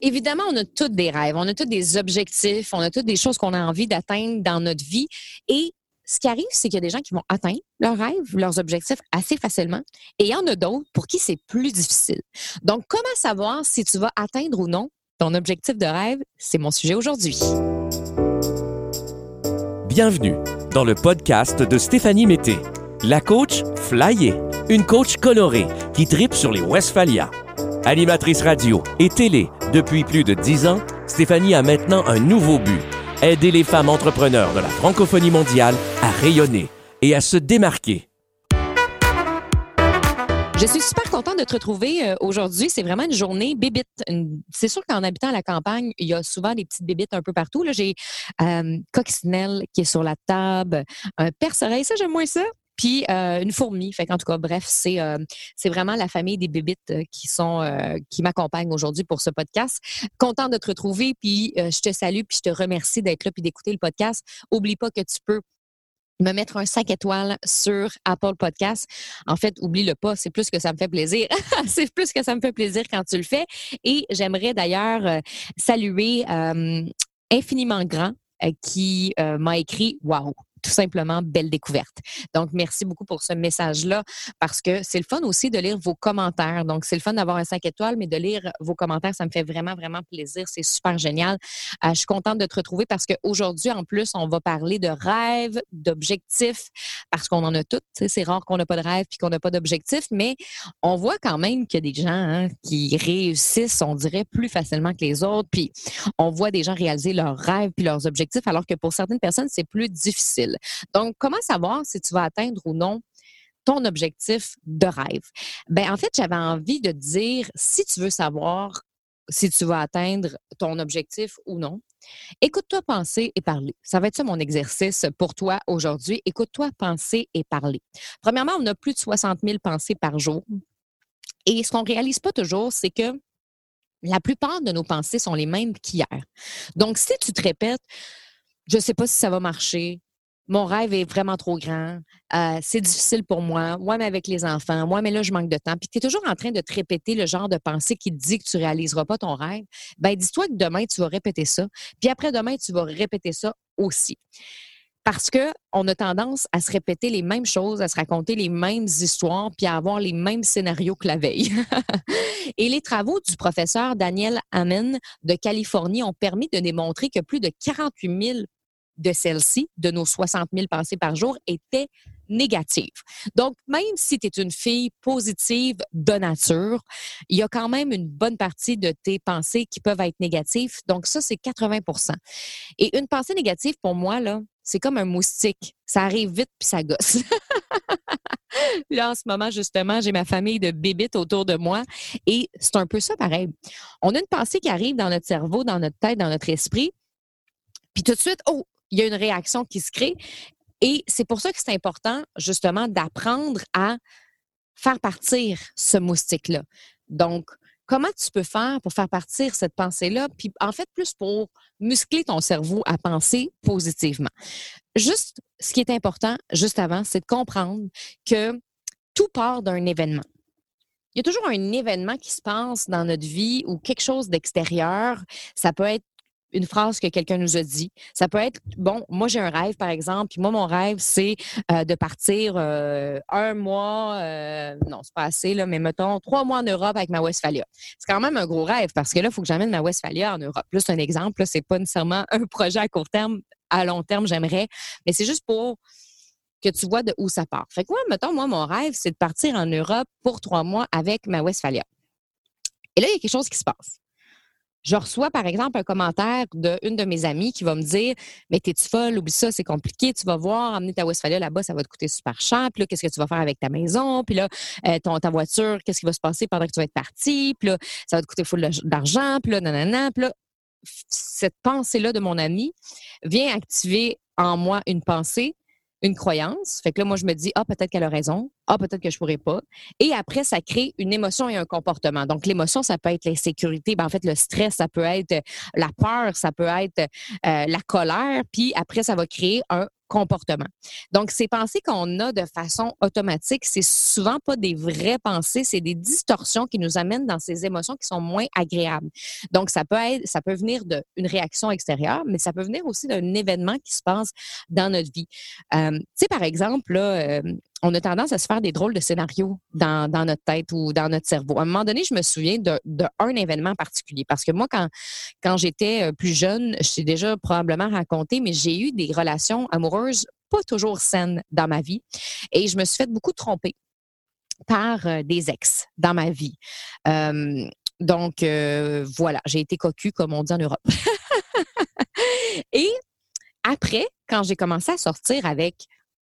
Évidemment, on a tous des rêves, on a tous des objectifs, on a toutes des choses qu'on a envie d'atteindre dans notre vie. Et ce qui arrive, c'est qu'il y a des gens qui vont atteindre leurs rêves, leurs objectifs assez facilement. Et il y en a d'autres pour qui c'est plus difficile. Donc, comment savoir si tu vas atteindre ou non ton objectif de rêve? C'est mon sujet aujourd'hui. Bienvenue dans le podcast de Stéphanie Mété, la coach flyée, une coach colorée qui tripe sur les Westphalia. Animatrice radio et télé depuis plus de dix ans, Stéphanie a maintenant un nouveau but aider les femmes entrepreneurs de la francophonie mondiale à rayonner et à se démarquer. Je suis super contente de te retrouver euh, aujourd'hui. C'est vraiment une journée bébite. C'est sûr qu'en habitant à la campagne, il y a souvent des petites bébites un peu partout. J'ai euh, qui est sur la table, un perce-oreille, ça j'aime moins ça puis euh, une fourmi. Fait qu'en tout cas, bref, c'est euh, c'est vraiment la famille des bébites euh, qui sont qui m'accompagnent aujourd'hui pour ce podcast. Content de te retrouver, puis je te salue, puis je te remercie d'être là puis d'écouter le podcast. Oublie pas que tu peux me mettre un 5 étoiles sur Apple Podcast. En fait, oublie-le pas, c'est plus que ça me fait plaisir. c'est plus que ça me fait plaisir quand tu le fais. Et j'aimerais d'ailleurs saluer infiniment grand qui m'a écrit Wow, tout simplement belle découverte. Donc, merci beaucoup pour ce message-là parce que c'est le fun aussi de lire vos commentaires. Donc, c'est le fun d'avoir un 5 étoiles, mais de lire vos commentaires, ça me fait vraiment, vraiment plaisir. C'est super génial. Euh, je suis contente de te retrouver parce qu'aujourd'hui, en plus, on va parler de rêves, d'objectifs parce qu'on en a toutes. C'est rare qu'on n'a pas de rêve puis qu'on n'a pas d'objectifs, mais on voit quand même qu'il y a des gens hein, qui réussissent, on dirait, plus facilement que les autres. Puis, on voit des gens réaliser leurs rêves puis leurs objectifs alors que pour certaines personnes, c'est plus difficile. Donc, comment savoir si tu vas atteindre ou non ton objectif de rêve? Ben, en fait, j'avais envie de dire, si tu veux savoir si tu vas atteindre ton objectif ou non, écoute-toi penser et parler. Ça va être ça mon exercice pour toi aujourd'hui. Écoute-toi penser et parler. Premièrement, on a plus de 60 000 pensées par jour. Et ce qu'on ne réalise pas toujours, c'est que la plupart de nos pensées sont les mêmes qu'hier. Donc, si tu te répètes, je ne sais pas si ça va marcher, mon rêve est vraiment trop grand, euh, c'est difficile pour moi, moi, mais avec les enfants, moi, mais là, je manque de temps. Puis tu es toujours en train de te répéter le genre de pensée qui te dit que tu réaliseras pas ton rêve. Ben, dis-toi que demain, tu vas répéter ça. Puis après-demain, tu vas répéter ça aussi. Parce qu'on a tendance à se répéter les mêmes choses, à se raconter les mêmes histoires, puis à avoir les mêmes scénarios que la veille. Et les travaux du professeur Daniel Amen de Californie ont permis de démontrer que plus de 48 000 de celle-ci, de nos 60 000 pensées par jour, était négative. Donc, même si tu es une fille positive de nature, il y a quand même une bonne partie de tes pensées qui peuvent être négatives. Donc, ça, c'est 80% Et une pensée négative, pour moi, là, c'est comme un moustique. Ça arrive vite puis ça gosse. là, en ce moment, justement, j'ai ma famille de bébites autour de moi et c'est un peu ça pareil. On a une pensée qui arrive dans notre cerveau, dans notre tête, dans notre esprit. Puis tout de suite, oh, il y a une réaction qui se crée. Et c'est pour ça que c'est important, justement, d'apprendre à faire partir ce moustique-là. Donc, comment tu peux faire pour faire partir cette pensée-là, puis en fait, plus pour muscler ton cerveau à penser positivement. Juste, ce qui est important, juste avant, c'est de comprendre que tout part d'un événement. Il y a toujours un événement qui se passe dans notre vie ou quelque chose d'extérieur. Ça peut être une phrase que quelqu'un nous a dit. Ça peut être, bon, moi j'ai un rêve, par exemple, puis moi, mon rêve, c'est euh, de partir euh, un mois, euh, non, c'est pas assez, là, mais mettons, trois mois en Europe avec ma Westphalia. C'est quand même un gros rêve parce que là, il faut que j'amène ma Westphalia en Europe. Plus un exemple, c'est pas nécessairement un projet à court terme, à long terme, j'aimerais, mais c'est juste pour que tu vois de où ça part. Fait que moi, mettons, moi, mon rêve, c'est de partir en Europe pour trois mois avec ma Westphalia. Et là, il y a quelque chose qui se passe je reçois, par exemple, un commentaire d'une de, mes amies qui va me dire Mais t'es-tu folle, oublie ça, c'est compliqué, tu vas voir, amener ta Westphalia là-bas, ça va te coûter super cher. Puis là, qu'est-ce que tu vas faire avec ta maison? Puis là, euh, ta voiture, qu'est-ce qui va se passer pendant que tu vas être parti? Puis là, ça va te coûter full d'argent. Puis là, nanana. Puis là, cette pensée-là de mon ami vient activer en moi une pensée une croyance. Fait que là, moi, je me dis, ah, peut-être qu'elle a raison. Ah, peut-être que je pourrais pas. Et après, ça crée une émotion et un comportement. Donc, l'émotion, ça peut être l'insécurité. Ben, en fait, le stress, ça peut être la peur, ça peut être euh, la colère. Puis après, ça va créer un comportement. Donc, ces pensées qu'on a de façon automatique, c'est souvent pas des vraies pensées, c'est des distorsions qui nous amènent dans ces émotions qui sont moins agréables. Donc, ça peut être, ça peut venir d'une réaction extérieure, mais ça peut venir aussi d'un événement qui se passe dans notre vie. Euh, tu sais, par exemple, là, euh, on a tendance à se faire des drôles de scénarios dans, notre tête ou dans notre cerveau. À un moment donné, je me souviens d'un de, événement particulier parce que moi, quand, j'étais euh, plus jeune, je t'ai déjà probablement raconté, mais j'ai eu des relations amoureuses pas toujours saines dans ma vie et je me suis fait beaucoup tromper par euh, des ex dans ma vie. donc, euh, voilà, j'ai été cocu, comme on dit en Europe. et après, quand j'ai commencé à sortir avec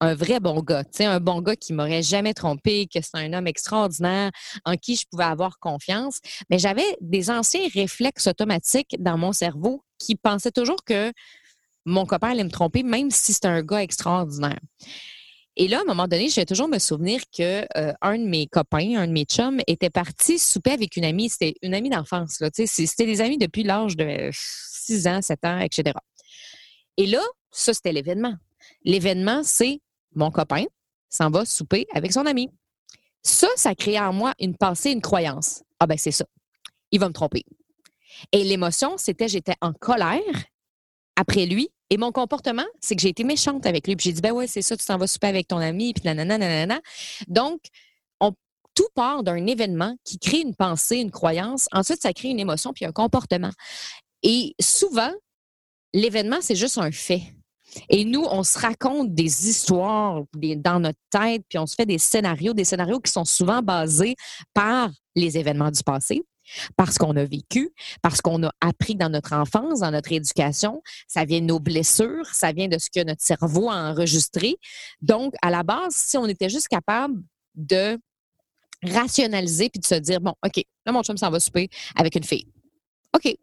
un vrai bon gars, un bon gars qui m'aurait jamais trompé, que c'est un homme extraordinaire en qui je pouvais avoir confiance. Mais j'avais des anciens réflexes automatiques dans mon cerveau qui pensaient toujours que mon copain allait me tromper, même si c'est un gars extraordinaire. Et là, à un moment donné, je vais toujours me souvenir que euh, un de mes copains, un de mes chums, était parti souper avec une amie. C'était une amie d'enfance. C'était des amis depuis l'âge de 6 ans, 7 ans, etc. Et là, ça, c'était l'événement. L'événement, c'est mon copain s'en va souper avec son ami. Ça, ça crée en moi une pensée, une croyance. Ah ben c'est ça. Il va me tromper. Et l'émotion, c'était j'étais en colère après lui. Et mon comportement, c'est que j'ai été méchante avec lui. Puis j'ai dit, ben ouais, c'est ça, tu t'en vas souper avec ton ami, puis nanana, nanana. Donc, on, tout part d'un événement qui crée une pensée, une croyance. Ensuite, ça crée une émotion, puis un comportement. Et souvent, l'événement, c'est juste un fait. Et nous, on se raconte des histoires dans notre tête, puis on se fait des scénarios, des scénarios qui sont souvent basés par les événements du passé, parce qu'on a vécu, parce qu'on a appris dans notre enfance, dans notre éducation. Ça vient de nos blessures, ça vient de ce que notre cerveau a enregistré. Donc, à la base, si on était juste capable de rationaliser puis de se dire, bon, OK, là, mon chum s'en va souper avec une fille. OK,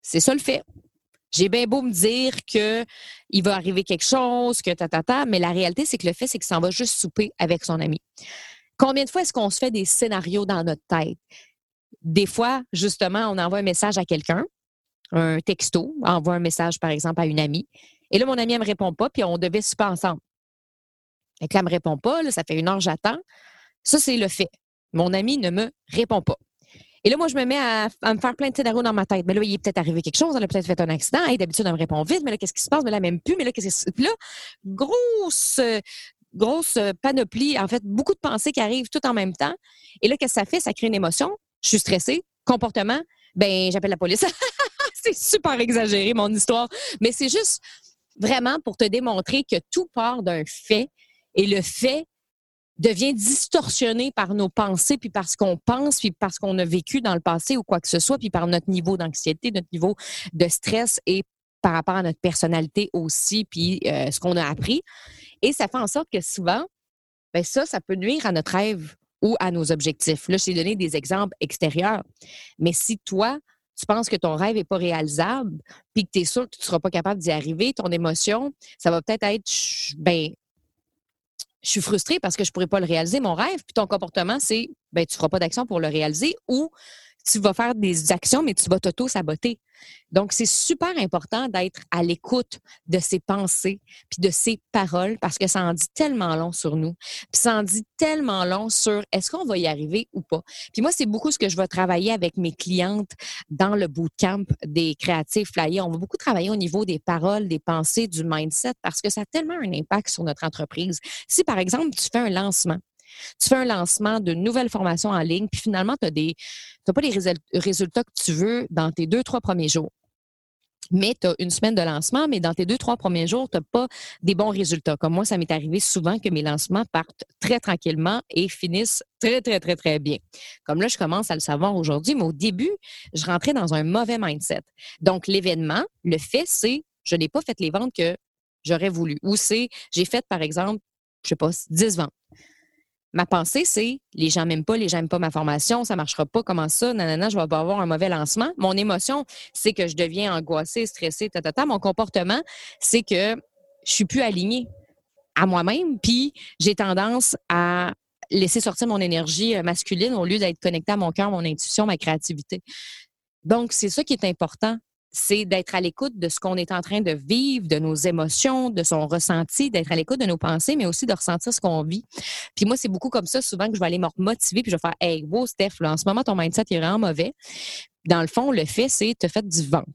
c'est ça le fait. J'ai bien beau me dire que il va arriver quelque chose, que ta, ta, mais la réalité, c'est que le fait, c'est qu'il s'en va juste souper avec son ami. Combien de fois est-ce qu'on se fait des scénarios dans notre tête? Des fois, justement, on envoie un message à quelqu'un, un texto, envoie un message, par exemple, à une amie. Et là, mon amie, elle me répond pas, puis on devait souper ensemble. Et là, elle me répond pas, là, ça fait une heure, j'attends. Ça, c'est le fait. Mon ami ne me répond pas. Et là, moi, je me mets à, me faire plein de scénarios dans ma tête. Mais là, il est peut-être arrivé quelque chose, elle a peut-être fait un accident. D'habitude, elle me répond vite, mais là, qu'est-ce qui se passe? Mais là, même plus. Mais là, qu'est-ce qui Puis là, grosse, grosse panoplie, en fait, beaucoup de pensées qui arrivent tout en même temps. Et là, qu'est-ce que ça fait? Ça crée une émotion. Je suis stressée. Comportement, ben, j'appelle la police. c'est super exagéré, mon histoire. Mais c'est juste vraiment pour te démontrer que tout part d'un fait et le fait devient distorsionné par nos pensées, puis parce qu'on pense, puis parce qu'on a vécu dans le passé ou quoi que ce soit, puis par notre niveau d'anxiété, notre niveau de stress et par rapport à notre personnalité aussi, puis euh, ce qu'on a appris. Et ça fait en sorte que souvent, ben ça, ça peut nuire à notre rêve ou à nos objectifs. Là, je t'ai donné des exemples extérieurs. Mais si toi, tu penses que ton rêve n'est pas réalisable, puis que tu es sûr que tu ne seras pas capable d'y arriver, ton émotion, ça va peut-être être, ben, je suis frustrée parce que je pourrais pas le réaliser, mon rêve. Puis ton comportement, c'est ben, tu ne feras pas d'action pour le réaliser ou tu vas faire des actions, mais tu vas t'auto-saboter. Donc, c'est super important d'être à l'écoute de ses pensées puis de ses paroles parce que ça en dit tellement long sur nous. Puis ça en dit tellement long sur est-ce qu'on va y arriver ou pas. Puis moi, c'est beaucoup ce que je vais travailler avec mes clientes dans le bootcamp des créatifs flyers. On va beaucoup travailler au niveau des paroles, des pensées, du mindset parce que ça a tellement un impact sur notre entreprise. Si, par exemple, tu fais un lancement, tu fais un lancement d'une nouvelle formation en ligne, puis finalement, tu n'as pas les résultats que tu veux dans tes deux, trois premiers jours. Mais tu as une semaine de lancement, mais dans tes deux, trois premiers jours, tu n'as pas des bons résultats. Comme moi, ça m'est arrivé souvent que mes lancements partent très tranquillement et finissent très, très, très, très bien. Comme là, je commence à le savoir aujourd'hui, mais au début, je rentrais dans un mauvais mindset. Donc, l'événement, le fait, c'est je n'ai pas fait les ventes que j'aurais voulu. Ou c'est j'ai fait, par exemple, je sais pas, 10 ventes ma pensée, c'est les gens m'aiment pas, les gens n'aiment pas ma formation, ça marchera pas, comment ça, nanana, je vais pas avoir un mauvais lancement. Mon émotion, c'est que je deviens angoissée, stressée, ta, Mon comportement, c'est que je suis plus alignée à moi-même, puis j'ai tendance à laisser sortir mon énergie euh, masculine au lieu d'être connectée à mon cœur, mon intuition, ma créativité. Donc, c'est ça qui est important c'est d'être à l'écoute de ce qu'on est en train de vivre, de nos émotions, de son ressenti, d'être à l'écoute de nos pensées, mais aussi de ressentir ce qu'on vit. Puis moi, c'est beaucoup comme ça, souvent, que je vais aller me motiver, puis je vais faire Hey, wow, Steph, là, en ce moment, ton mindset est vraiment mauvais. Dans le fond, le fait, c'est te fait du ventre.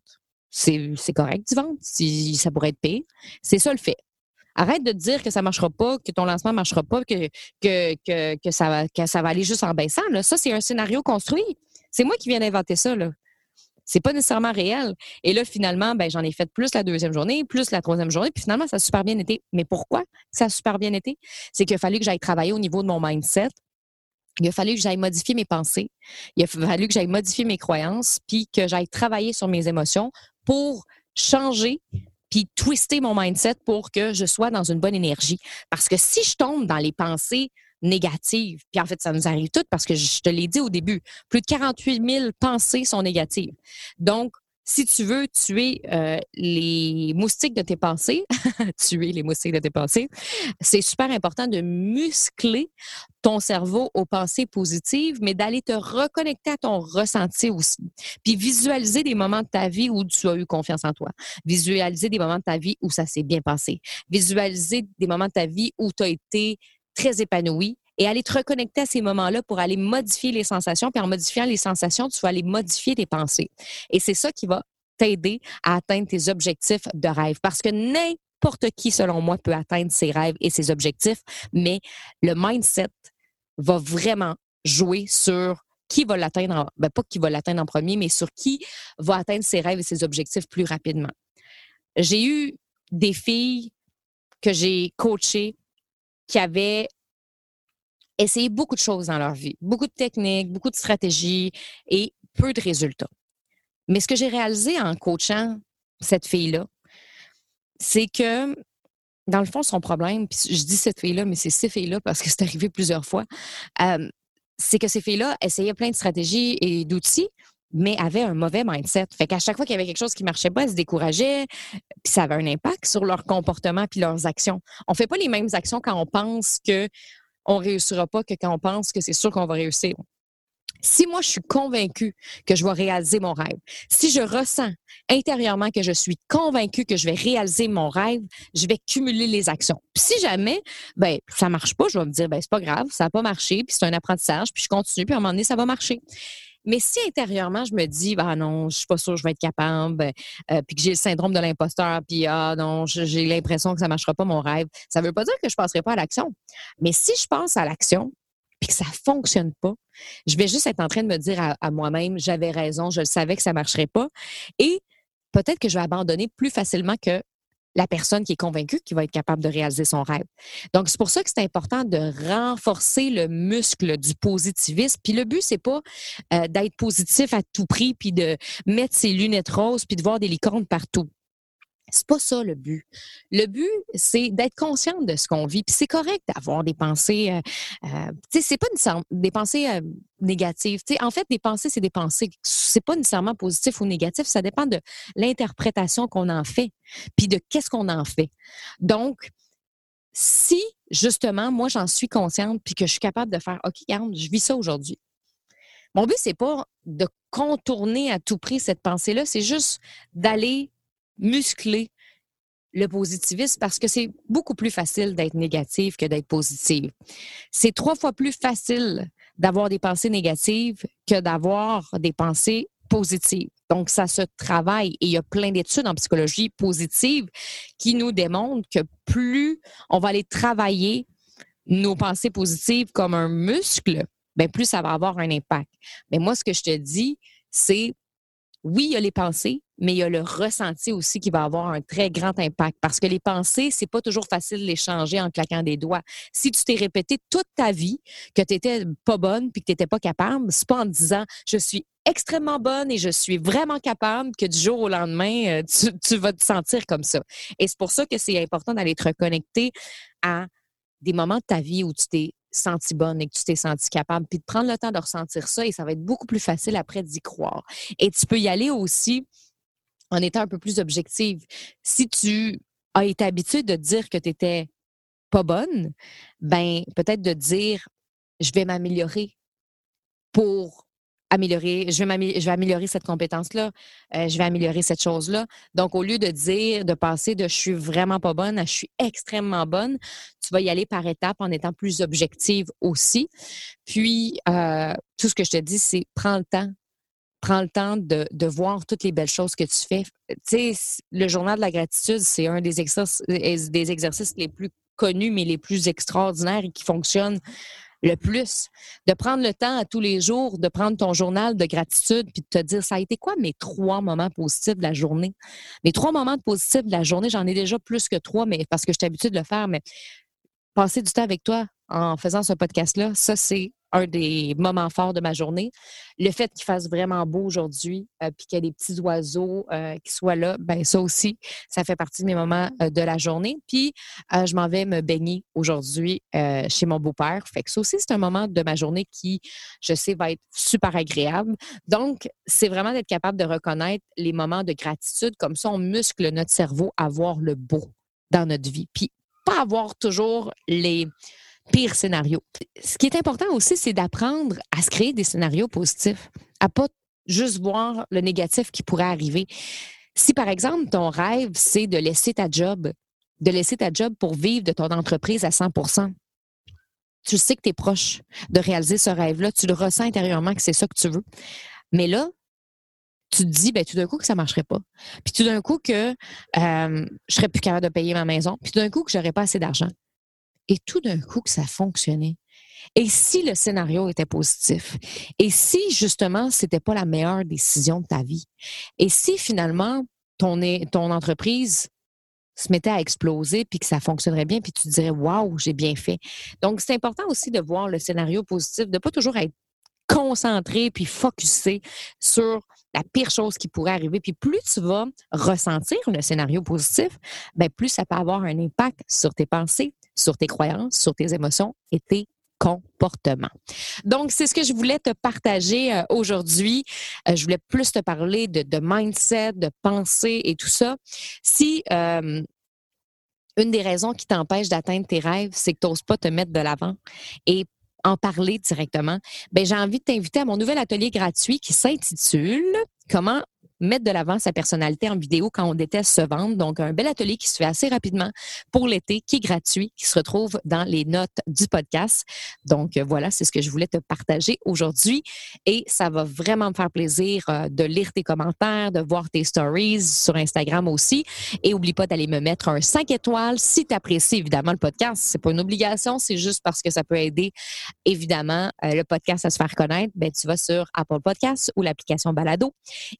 C'est correct du ventre. Ça pourrait être pire. C'est ça le fait. Arrête de dire que ça ne marchera pas, que ton lancement ne marchera pas, que, ça va, que ça va aller juste en baissant. Là. Ça, c'est un scénario construit. C'est moi qui viens d'inventer ça. Là. C'est pas nécessairement réel. Et là, finalement, ben, j'en ai fait plus la deuxième journée, plus la troisième journée, puis finalement, ça a super bien été. Mais pourquoi ça a super bien été? C'est qu'il a fallu que j'aille travailler au niveau de mon mindset. Il a fallu que j'aille modifier mes pensées. Il a fallu que j'aille modifier mes croyances, puis que j'aille travailler sur mes émotions pour changer puis twister mon mindset pour que je sois dans une bonne énergie. Parce que si je tombe dans les pensées négatives. Puis en fait, ça nous arrive toutes parce que je te l'ai dit au début, plus de 48 000 pensées sont négatives. Donc, si tu veux tuer euh, les moustiques de tes pensées, tuer les moustiques de tes pensées, c'est super important de muscler ton cerveau aux pensées positives, mais d'aller te reconnecter à ton ressenti aussi. Puis visualiser des moments de ta vie où tu as eu confiance en toi. Visualiser des moments de ta vie où ça s'est bien passé. Visualiser des moments de ta vie où tu as été très épanoui et aller te reconnecter à ces moments-là pour aller modifier les sensations. Puis en modifiant les sensations, tu vas aller modifier tes pensées. Et c'est ça qui va t'aider à atteindre tes objectifs de rêve. Parce que n'importe qui, selon moi, peut atteindre ses rêves et ses objectifs, mais le mindset va vraiment jouer sur qui va l'atteindre, ben pas qui va l'atteindre en premier, mais sur qui va atteindre ses rêves et ses objectifs plus rapidement. J'ai eu des filles que j'ai coachées qui avaient essayé beaucoup de choses dans leur vie, beaucoup de techniques, beaucoup de stratégies et peu de résultats. Mais ce que j'ai réalisé en coachant cette fille-là, c'est que, dans le fond, son problème, puis je dis cette fille-là, mais c'est ces filles-là parce que c'est arrivé plusieurs fois, euh, c'est que ces filles-là essayaient plein de stratégies et d'outils, mais avaient un mauvais mindset. Fait qu'à chaque fois qu'il y avait quelque chose qui marchait pas, elles se décourageaient, puis ça avait un impact sur leur comportement puis leurs actions. On fait pas les mêmes actions quand on pense que on réussira pas que quand on pense que c'est sûr qu'on va réussir. Si moi, je suis convaincue que je vais réaliser mon rêve, si je ressens intérieurement que je suis convaincue que je vais réaliser mon rêve, je vais cumuler les actions. Puis si jamais, ben, ça marche pas, je vais me dire, ben, c'est pas grave, ça n'a pas marché, puis c'est un apprentissage, puis je continue, puis à un moment donné, ça va marcher. Mais si intérieurement, je me dis, ah non, je suis pas sûre que je vais être capable, euh, puis que j'ai le syndrome de l'imposteur, puis ah non, j'ai l'impression que ça marchera pas mon rêve, ça veut pas dire que je passerai pas à l'action. Mais si je pense à l'action, puis que ça fonctionne pas, je vais juste être en train de me dire à, moi-même, j'avais raison, je le savais que ça marcherait pas, et peut-être que je vais abandonner plus facilement que la personne qui est convaincue qui va être capable de réaliser son rêve. Donc, c'est pour ça que c'est important de renforcer le muscle du positivisme. Puis le but, c'est pas euh, d'être positif à tout prix, puis de mettre ses lunettes roses, puis de voir des licornes partout. C'est pas ça le but. Le but, c'est d'être consciente de ce qu'on vit. Puis c'est correct d'avoir des pensées. Euh, euh tu sais, c'est pas des pensées euh, négatives. En fait, des pensées, c'est des pensées. C'est pas nécessairement positif ou négatif. Ça dépend de l'interprétation qu'on en fait, puis de qu'est-ce qu'on en fait. Donc, si justement, moi, j'en suis consciente, puis que je suis capable de faire, OK, regarde, je vis ça aujourd'hui. Mon but, c'est pas de contourner à tout prix cette pensée-là, c'est juste d'aller muscler le positivisme parce que c'est beaucoup plus facile d'être négatif que d'être positif. C'est trois fois plus facile d'avoir des pensées négatives que d'avoir des pensées positives. Donc, ça se travaille et il y a plein d'études en psychologie positive qui nous démontrent que plus on va aller travailler nos pensées positives comme un muscle, bien plus ça va avoir un impact. Mais moi, ce que je te dis, c'est oui, il y a les pensées, mais il y a le ressenti aussi qui va avoir un très grand impact parce que les pensées, c'est pas toujours facile de les changer en claquant des doigts. Si tu t'es répété toute ta vie que tu n'étais pas bonne puis que tu n'étais pas capable, c'est pas en disant je suis extrêmement bonne et je suis vraiment capable que du jour au lendemain, euh, tu, tu vas te sentir comme ça. Et c'est pour ça que c'est important d'aller te reconnecter à des moments de ta vie où tu t'es senti bonne et que tu t'es senti capable, puis de prendre le temps de ressentir ça et ça va être beaucoup plus facile après d'y croire. Et tu peux y aller aussi en étant un peu plus objective. Si tu as été habitué de dire que tu étais pas bonne, ben peut-être de dire je vais m'améliorer pour améliorer, je vais, je vais améliorer cette compétence-là, euh, je vais améliorer cette chose-là. Donc, au lieu de dire, de passer de je suis vraiment pas bonne à je suis extrêmement bonne, tu vas y aller par étapes en étant plus objective aussi. Puis, euh, tout ce que je te dis, c'est prends le temps. Prends le temps de, de, voir toutes les belles choses que tu fais. Tu sais, le journal de la gratitude, c'est un des exercices, des exercices les plus connus, mais les plus extraordinaires et qui fonctionnent le plus. De prendre le temps à tous les jours, de prendre ton journal de gratitude, puis de te dire, ça a été quoi mes trois moments positifs de la journée? Mes trois moments positifs de la journée, j'en ai déjà plus que trois, mais parce que je suis habituée de le faire, mais passer du temps avec toi en faisant ce podcast-là, ça, c'est un des moments forts de ma journée. Le fait qu'il fasse vraiment beau aujourd'hui, euh, puis qu'il y ait des petits oiseaux euh, qui soient là, ben ça aussi, ça fait partie de mes moments euh, de la journée. Puis je m'en vais me baigner aujourd'hui chez mon beau-père. Fait que ça aussi, c'est un moment de ma journée qui, je sais, va être super agréable. Donc, c'est vraiment d'être capable de reconnaître les moments de gratitude. Comme ça, on muscle notre cerveau à voir le beau dans notre vie. Puis pas avoir toujours les pire scénario. Ce qui est important aussi, c'est d'apprendre à se créer des scénarios positifs, à pas juste voir le négatif qui pourrait arriver. Si, par exemple, ton rêve, c'est de laisser ta job, de laisser ta job pour vivre de ton entreprise à 100% tu sais que tu es proche de réaliser ce rêve-là, tu le ressens intérieurement que c'est ça que tu veux. Mais là, tu te dis, ben, tout d'un coup, que ça ne marcherait pas. Puis tout d'un coup, que euh, je serais plus capable de payer ma maison. Puis tout d'un coup, que j'aurais pas assez d'argent et tout d'un coup que ça fonctionnait. Et si le scénario était positif? Et si justement, c'était pas la meilleure décision de ta vie? Et si finalement, ton, entreprise se mettait à exploser puis que ça fonctionnerait bien puis tu dirais waouh j'ai bien fait donc c'est important aussi de voir le scénario positif de pas toujours être concentré puis focusé sur la pire chose qui pourrait arriver. Puis plus tu vas ressentir le scénario positif, ben plus ça peut avoir un impact sur tes pensées, sur tes croyances, sur tes émotions et tes comportements. Donc, c'est ce que je voulais te partager euh, aujourd'hui. Euh, je voulais plus te parler de, mindset, de pensée et tout ça. Si euh, une des raisons qui t'empêche d'atteindre tes rêves, c'est que tu n'oses pas te mettre de l'avant et en parler directement, ben j'ai envie de t'inviter à mon nouvel atelier gratuit qui s'intitule Comment mettre de l'avant sa personnalité en vidéo quand on déteste se vendre. Donc, un bel atelier qui se fait assez rapidement pour l'été, qui est gratuit, qui se retrouve dans les notes du podcast. Donc, euh, voilà, c'est ce que je voulais te partager aujourd'hui. Et ça va vraiment me faire plaisir euh, de lire tes commentaires, de voir tes stories sur Instagram aussi. Et oublie pas d'aller me mettre un 5 étoiles si tu apprécies évidemment le podcast. C'est pas une obligation, c'est juste parce que ça peut aider évidemment euh, le podcast à se faire connaître. Ben, tu vas sur Apple Podcasts ou l'application Balado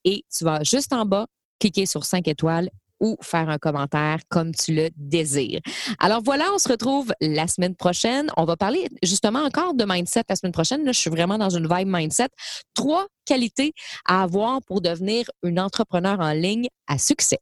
et tu juste en bas, cliquer sur 5 étoiles ou faire un commentaire comme tu le désires. Alors voilà, on se retrouve la semaine prochaine. On va parler justement encore de mindset la semaine prochaine. Là, je suis vraiment dans une vibe mindset. Trois qualités à avoir pour devenir une entrepreneur en ligne à succès.